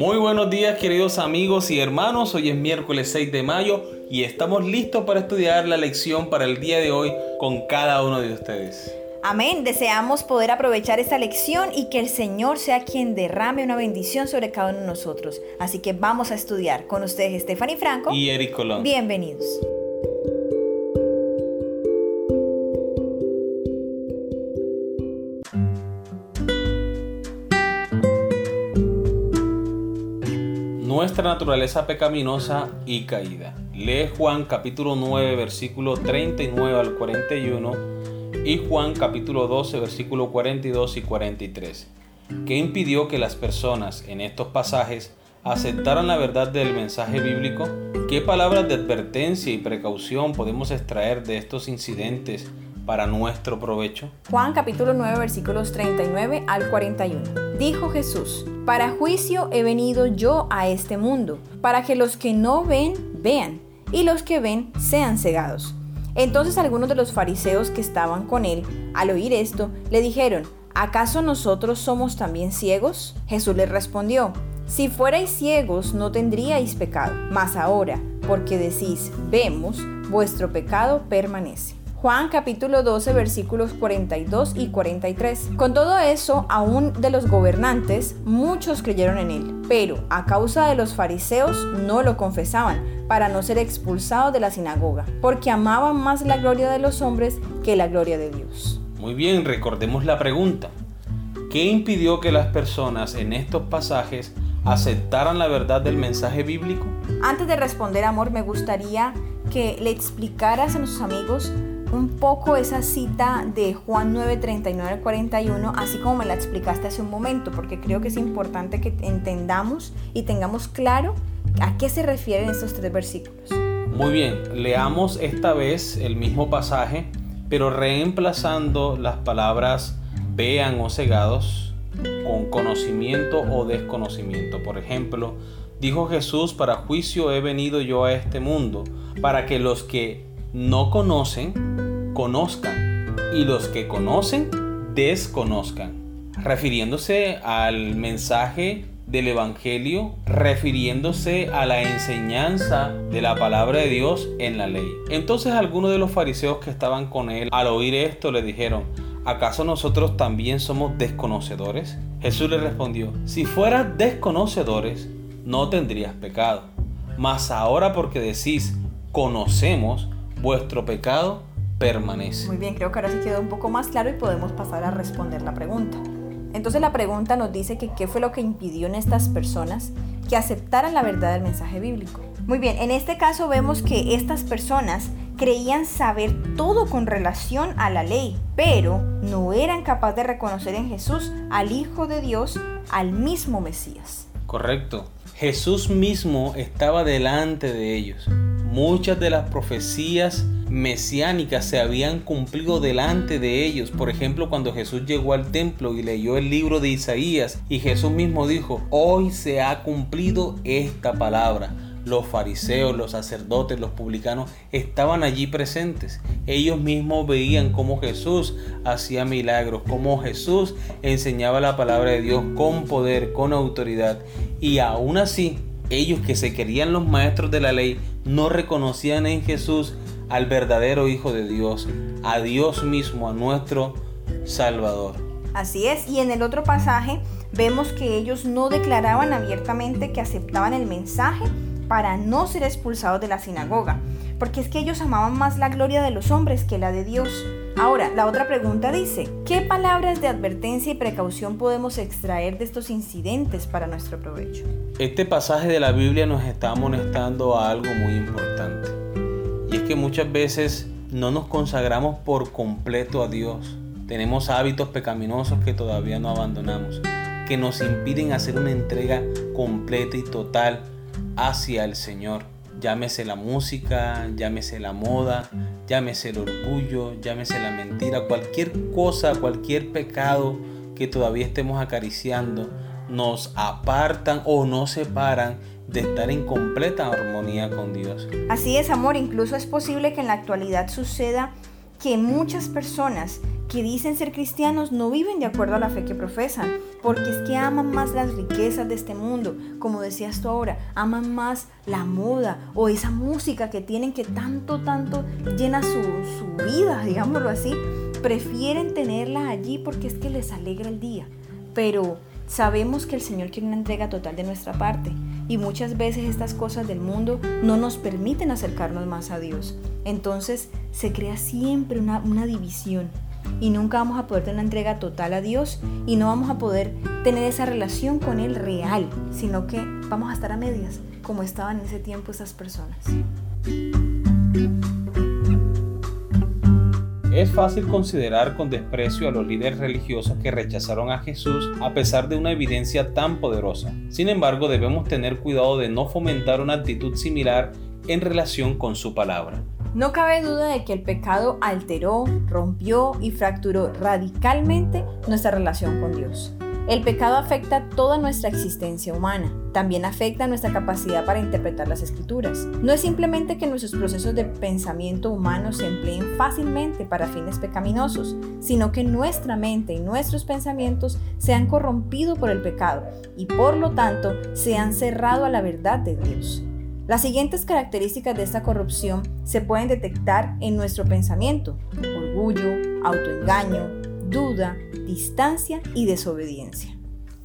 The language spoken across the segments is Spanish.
Muy buenos días queridos amigos y hermanos, hoy es miércoles 6 de mayo y estamos listos para estudiar la lección para el día de hoy con cada uno de ustedes. Amén, deseamos poder aprovechar esta lección y que el Señor sea quien derrame una bendición sobre cada uno de nosotros. Así que vamos a estudiar con ustedes Stephanie Franco y Eric Colón. Bienvenidos. Nuestra naturaleza pecaminosa y caída. Lee Juan capítulo 9 versículo 39 al 41 y Juan capítulo 12 versículo 42 y 43. ¿Qué impidió que las personas en estos pasajes aceptaran la verdad del mensaje bíblico? ¿Qué palabras de advertencia y precaución podemos extraer de estos incidentes para nuestro provecho? Juan capítulo 9 versículos 39 al 41. Dijo Jesús, para juicio he venido yo a este mundo, para que los que no ven, vean, y los que ven sean cegados. Entonces algunos de los fariseos que estaban con él, al oír esto, le dijeron, ¿acaso nosotros somos también ciegos? Jesús les respondió, si fuerais ciegos no tendríais pecado, mas ahora, porque decís, vemos, vuestro pecado permanece. Juan capítulo 12 versículos 42 y 43. Con todo eso, aún de los gobernantes, muchos creyeron en él, pero a causa de los fariseos no lo confesaban, para no ser expulsados de la sinagoga, porque amaban más la gloria de los hombres que la gloria de Dios. Muy bien, recordemos la pregunta. ¿Qué impidió que las personas en estos pasajes aceptaran la verdad del mensaje bíblico? Antes de responder, amor, me gustaría que le explicaras a nuestros amigos un poco esa cita de Juan 9, 39 al 41, así como me la explicaste hace un momento, porque creo que es importante que entendamos y tengamos claro a qué se refieren estos tres versículos. Muy bien, leamos esta vez el mismo pasaje, pero reemplazando las palabras vean o cegados con conocimiento o desconocimiento. Por ejemplo, dijo Jesús, para juicio he venido yo a este mundo, para que los que no conocen, conozcan, y los que conocen, desconozcan, refiriéndose al mensaje del Evangelio, refiriéndose a la enseñanza de la palabra de Dios en la ley. Entonces algunos de los fariseos que estaban con él, al oír esto, le dijeron, ¿acaso nosotros también somos desconocedores? Jesús le respondió, si fueras desconocedores, no tendrías pecado. Mas ahora porque decís, conocemos, vuestro pecado permanece. Muy bien, creo que ahora sí quedó un poco más claro y podemos pasar a responder la pregunta. Entonces la pregunta nos dice que qué fue lo que impidió en estas personas que aceptaran la verdad del mensaje bíblico. Muy bien, en este caso vemos que estas personas creían saber todo con relación a la ley, pero no eran capaces de reconocer en Jesús al Hijo de Dios, al mismo Mesías. Correcto. Jesús mismo estaba delante de ellos. Muchas de las profecías mesiánicas se habían cumplido delante de ellos. Por ejemplo, cuando Jesús llegó al templo y leyó el libro de Isaías y Jesús mismo dijo, hoy se ha cumplido esta palabra. Los fariseos, los sacerdotes, los publicanos estaban allí presentes. Ellos mismos veían cómo Jesús hacía milagros, cómo Jesús enseñaba la palabra de Dios con poder, con autoridad. Y aún así, ellos que se querían los maestros de la ley no reconocían en Jesús al verdadero Hijo de Dios, a Dios mismo, a nuestro Salvador. Así es, y en el otro pasaje vemos que ellos no declaraban abiertamente que aceptaban el mensaje para no ser expulsados de la sinagoga, porque es que ellos amaban más la gloria de los hombres que la de Dios. Ahora, la otra pregunta dice, ¿qué palabras de advertencia y precaución podemos extraer de estos incidentes para nuestro provecho? Este pasaje de la Biblia nos está amonestando a algo muy importante. Y es que muchas veces no nos consagramos por completo a Dios. Tenemos hábitos pecaminosos que todavía no abandonamos, que nos impiden hacer una entrega completa y total hacia el Señor llámese la música, llámese la moda, llámese el orgullo, llámese la mentira, cualquier cosa, cualquier pecado que todavía estemos acariciando, nos apartan o nos separan de estar en completa armonía con Dios. Así es, amor, incluso es posible que en la actualidad suceda que muchas personas que dicen ser cristianos no viven de acuerdo a la fe que profesan, porque es que aman más las riquezas de este mundo, como decías tú ahora, aman más la moda o esa música que tienen que tanto, tanto llena su, su vida, digámoslo así, prefieren tenerla allí porque es que les alegra el día. Pero sabemos que el Señor quiere una entrega total de nuestra parte y muchas veces estas cosas del mundo no nos permiten acercarnos más a Dios. Entonces se crea siempre una, una división y nunca vamos a poder tener una entrega total a Dios y no vamos a poder tener esa relación con Él real, sino que vamos a estar a medias, como estaban en ese tiempo esas personas. Es fácil considerar con desprecio a los líderes religiosos que rechazaron a Jesús a pesar de una evidencia tan poderosa. Sin embargo, debemos tener cuidado de no fomentar una actitud similar en relación con su palabra. No cabe duda de que el pecado alteró, rompió y fracturó radicalmente nuestra relación con Dios. El pecado afecta toda nuestra existencia humana, también afecta nuestra capacidad para interpretar las escrituras. No es simplemente que nuestros procesos de pensamiento humano se empleen fácilmente para fines pecaminosos, sino que nuestra mente y nuestros pensamientos se han corrompido por el pecado y por lo tanto se han cerrado a la verdad de Dios. Las siguientes características de esta corrupción se pueden detectar en nuestro pensamiento. Orgullo, autoengaño, duda, distancia y desobediencia.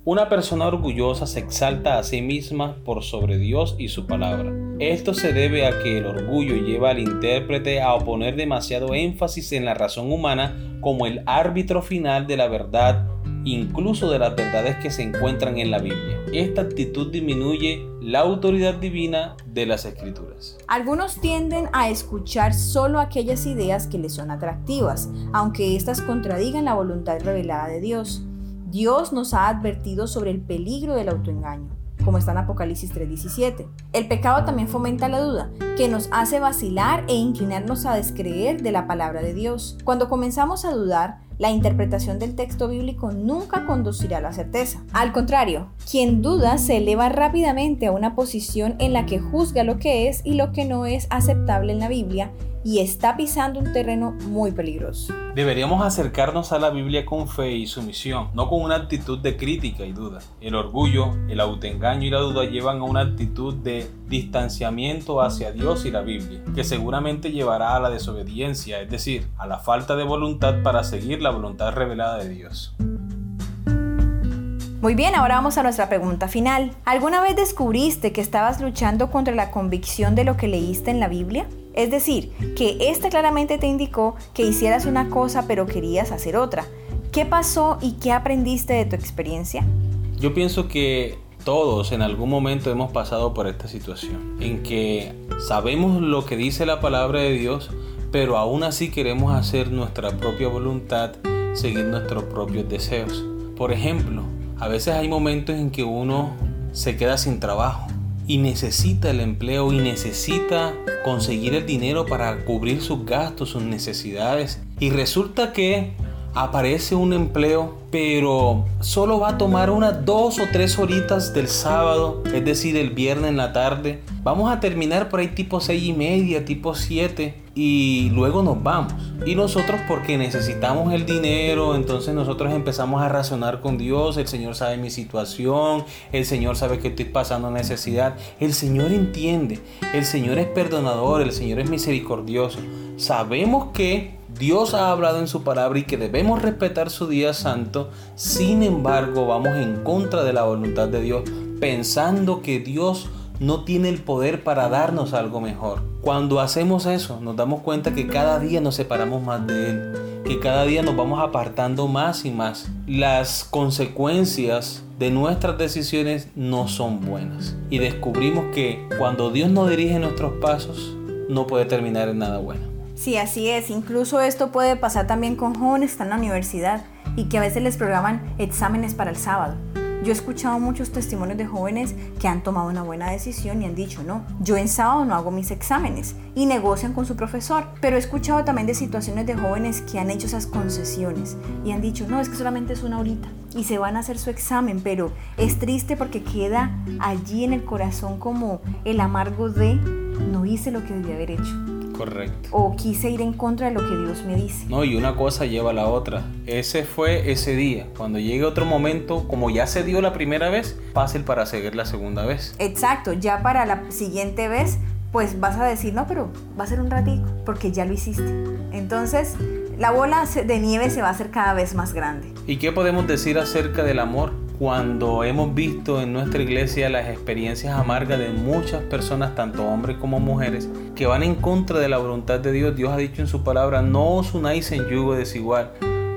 Una persona orgullosa se exalta a sí misma por sobre Dios y su palabra. Esto se debe a que el orgullo lleva al intérprete a oponer demasiado énfasis en la razón humana como el árbitro final de la verdad incluso de las verdades que se encuentran en la Biblia. Esta actitud disminuye la autoridad divina de las escrituras. Algunos tienden a escuchar solo aquellas ideas que les son atractivas, aunque éstas contradigan la voluntad revelada de Dios. Dios nos ha advertido sobre el peligro del autoengaño como está en Apocalipsis 3:17. El pecado también fomenta la duda, que nos hace vacilar e inclinarnos a descreer de la palabra de Dios. Cuando comenzamos a dudar, la interpretación del texto bíblico nunca conducirá a la certeza. Al contrario, quien duda se eleva rápidamente a una posición en la que juzga lo que es y lo que no es aceptable en la Biblia y está pisando un terreno muy peligroso. Deberíamos acercarnos a la Biblia con fe y sumisión, no con una actitud de crítica y duda. El orgullo, el autoengaño y la duda llevan a una actitud de distanciamiento hacia Dios y la Biblia, que seguramente llevará a la desobediencia, es decir, a la falta de voluntad para seguir la voluntad revelada de Dios. Muy bien, ahora vamos a nuestra pregunta final. ¿Alguna vez descubriste que estabas luchando contra la convicción de lo que leíste en la Biblia? Es decir, que ésta claramente te indicó que hicieras una cosa pero querías hacer otra. ¿Qué pasó y qué aprendiste de tu experiencia? Yo pienso que todos en algún momento hemos pasado por esta situación, en que sabemos lo que dice la palabra de Dios, pero aún así queremos hacer nuestra propia voluntad, seguir nuestros propios deseos. Por ejemplo, a veces hay momentos en que uno se queda sin trabajo y necesita el empleo y necesita conseguir el dinero para cubrir sus gastos, sus necesidades. Y resulta que aparece un empleo, pero solo va a tomar unas dos o tres horitas del sábado, es decir, el viernes en la tarde. Vamos a terminar por ahí tipo seis y media, tipo siete, y luego nos vamos. Y nosotros porque necesitamos el dinero, entonces nosotros empezamos a razonar con Dios, el Señor sabe mi situación, el Señor sabe que estoy pasando necesidad, el Señor entiende, el Señor es perdonador, el Señor es misericordioso. Sabemos que Dios ha hablado en su palabra y que debemos respetar su día santo, sin embargo vamos en contra de la voluntad de Dios, pensando que Dios no tiene el poder para darnos algo mejor. Cuando hacemos eso, nos damos cuenta que cada día nos separamos más de Él, que cada día nos vamos apartando más y más. Las consecuencias de nuestras decisiones no son buenas. Y descubrimos que cuando Dios no dirige nuestros pasos, no puede terminar en nada bueno. Sí, así es. Incluso esto puede pasar también con jóvenes que están en la universidad y que a veces les programan exámenes para el sábado. Yo he escuchado muchos testimonios de jóvenes que han tomado una buena decisión y han dicho, no, yo en sábado no hago mis exámenes y negocian con su profesor. Pero he escuchado también de situaciones de jóvenes que han hecho esas concesiones y han dicho, no, es que solamente es una horita y se van a hacer su examen, pero es triste porque queda allí en el corazón como el amargo de no hice lo que debía haber hecho. Correcto. O quise ir en contra de lo que Dios me dice. No, y una cosa lleva a la otra. Ese fue ese día. Cuando llegue otro momento, como ya se dio la primera vez, fácil para seguir la segunda vez. Exacto, ya para la siguiente vez, pues vas a decir, no, pero va a ser un ratico, porque ya lo hiciste. Entonces, la bola de nieve se va a hacer cada vez más grande. ¿Y qué podemos decir acerca del amor? Cuando hemos visto en nuestra iglesia las experiencias amargas de muchas personas, tanto hombres como mujeres, que van en contra de la voluntad de Dios, Dios ha dicho en su palabra, no os unáis en yugo desigual.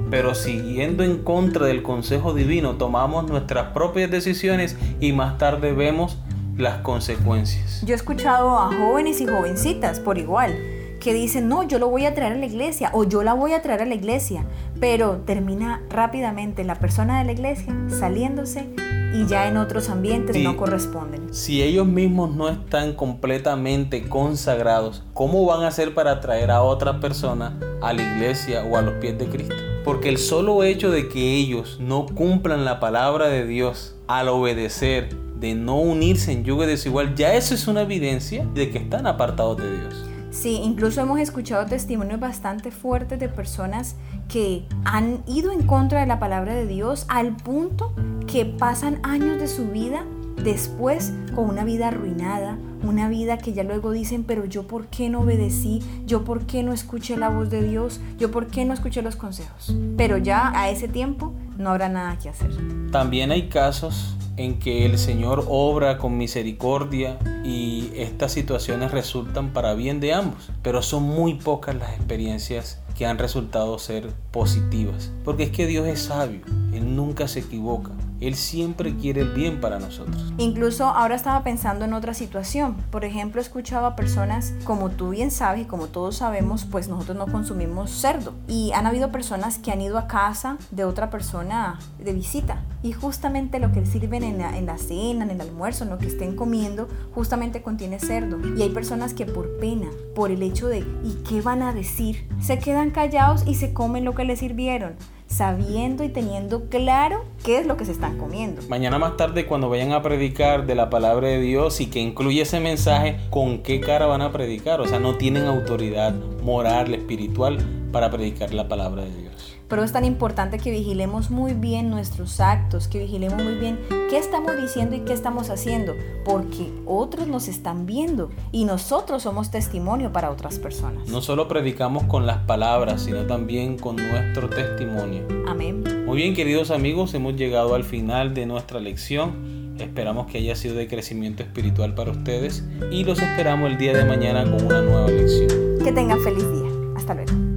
Pero siguiendo en contra del consejo divino, tomamos nuestras propias decisiones y más tarde vemos las consecuencias. Yo he escuchado a jóvenes y jovencitas por igual que dicen, no, yo lo voy a traer a la iglesia o yo la voy a traer a la iglesia, pero termina rápidamente la persona de la iglesia saliéndose y ya en otros ambientes no corresponden. Si ellos mismos no están completamente consagrados, ¿cómo van a hacer para traer a otra persona a la iglesia o a los pies de Cristo? Porque el solo hecho de que ellos no cumplan la palabra de Dios al obedecer, de no unirse en yugo desigual, ya eso es una evidencia de que están apartados de Dios. Sí, incluso hemos escuchado testimonios bastante fuertes de personas que han ido en contra de la palabra de Dios al punto que pasan años de su vida después con una vida arruinada, una vida que ya luego dicen, pero yo por qué no obedecí, yo por qué no escuché la voz de Dios, yo por qué no escuché los consejos. Pero ya a ese tiempo no habrá nada que hacer. También hay casos en que el Señor obra con misericordia y estas situaciones resultan para bien de ambos, pero son muy pocas las experiencias que han resultado ser positivas, porque es que Dios es sabio, Él nunca se equivoca, él siempre quiere el bien para nosotros. Incluso ahora estaba pensando en otra situación. Por ejemplo, he escuchado a personas, como tú bien sabes y como todos sabemos, pues nosotros no consumimos cerdo. Y han habido personas que han ido a casa de otra persona de visita. Y justamente lo que sirven en la, en la cena, en el almuerzo, en lo que estén comiendo, justamente contiene cerdo. Y hay personas que por pena, por el hecho de ¿y qué van a decir? Se quedan callados y se comen lo que les sirvieron sabiendo y teniendo claro qué es lo que se están comiendo. Mañana más tarde cuando vayan a predicar de la palabra de Dios y que incluye ese mensaje, ¿con qué cara van a predicar? O sea, no tienen autoridad moral, espiritual para predicar la palabra de Dios. Pero es tan importante que vigilemos muy bien nuestros actos, que vigilemos muy bien qué estamos diciendo y qué estamos haciendo, porque otros nos están viendo y nosotros somos testimonio para otras personas. No solo predicamos con las palabras, sino también con nuestro testimonio. Amén. Muy bien, queridos amigos, hemos llegado al final de nuestra lección. Esperamos que haya sido de crecimiento espiritual para ustedes y los esperamos el día de mañana con una nueva lección. Que tengan feliz día. Hasta luego.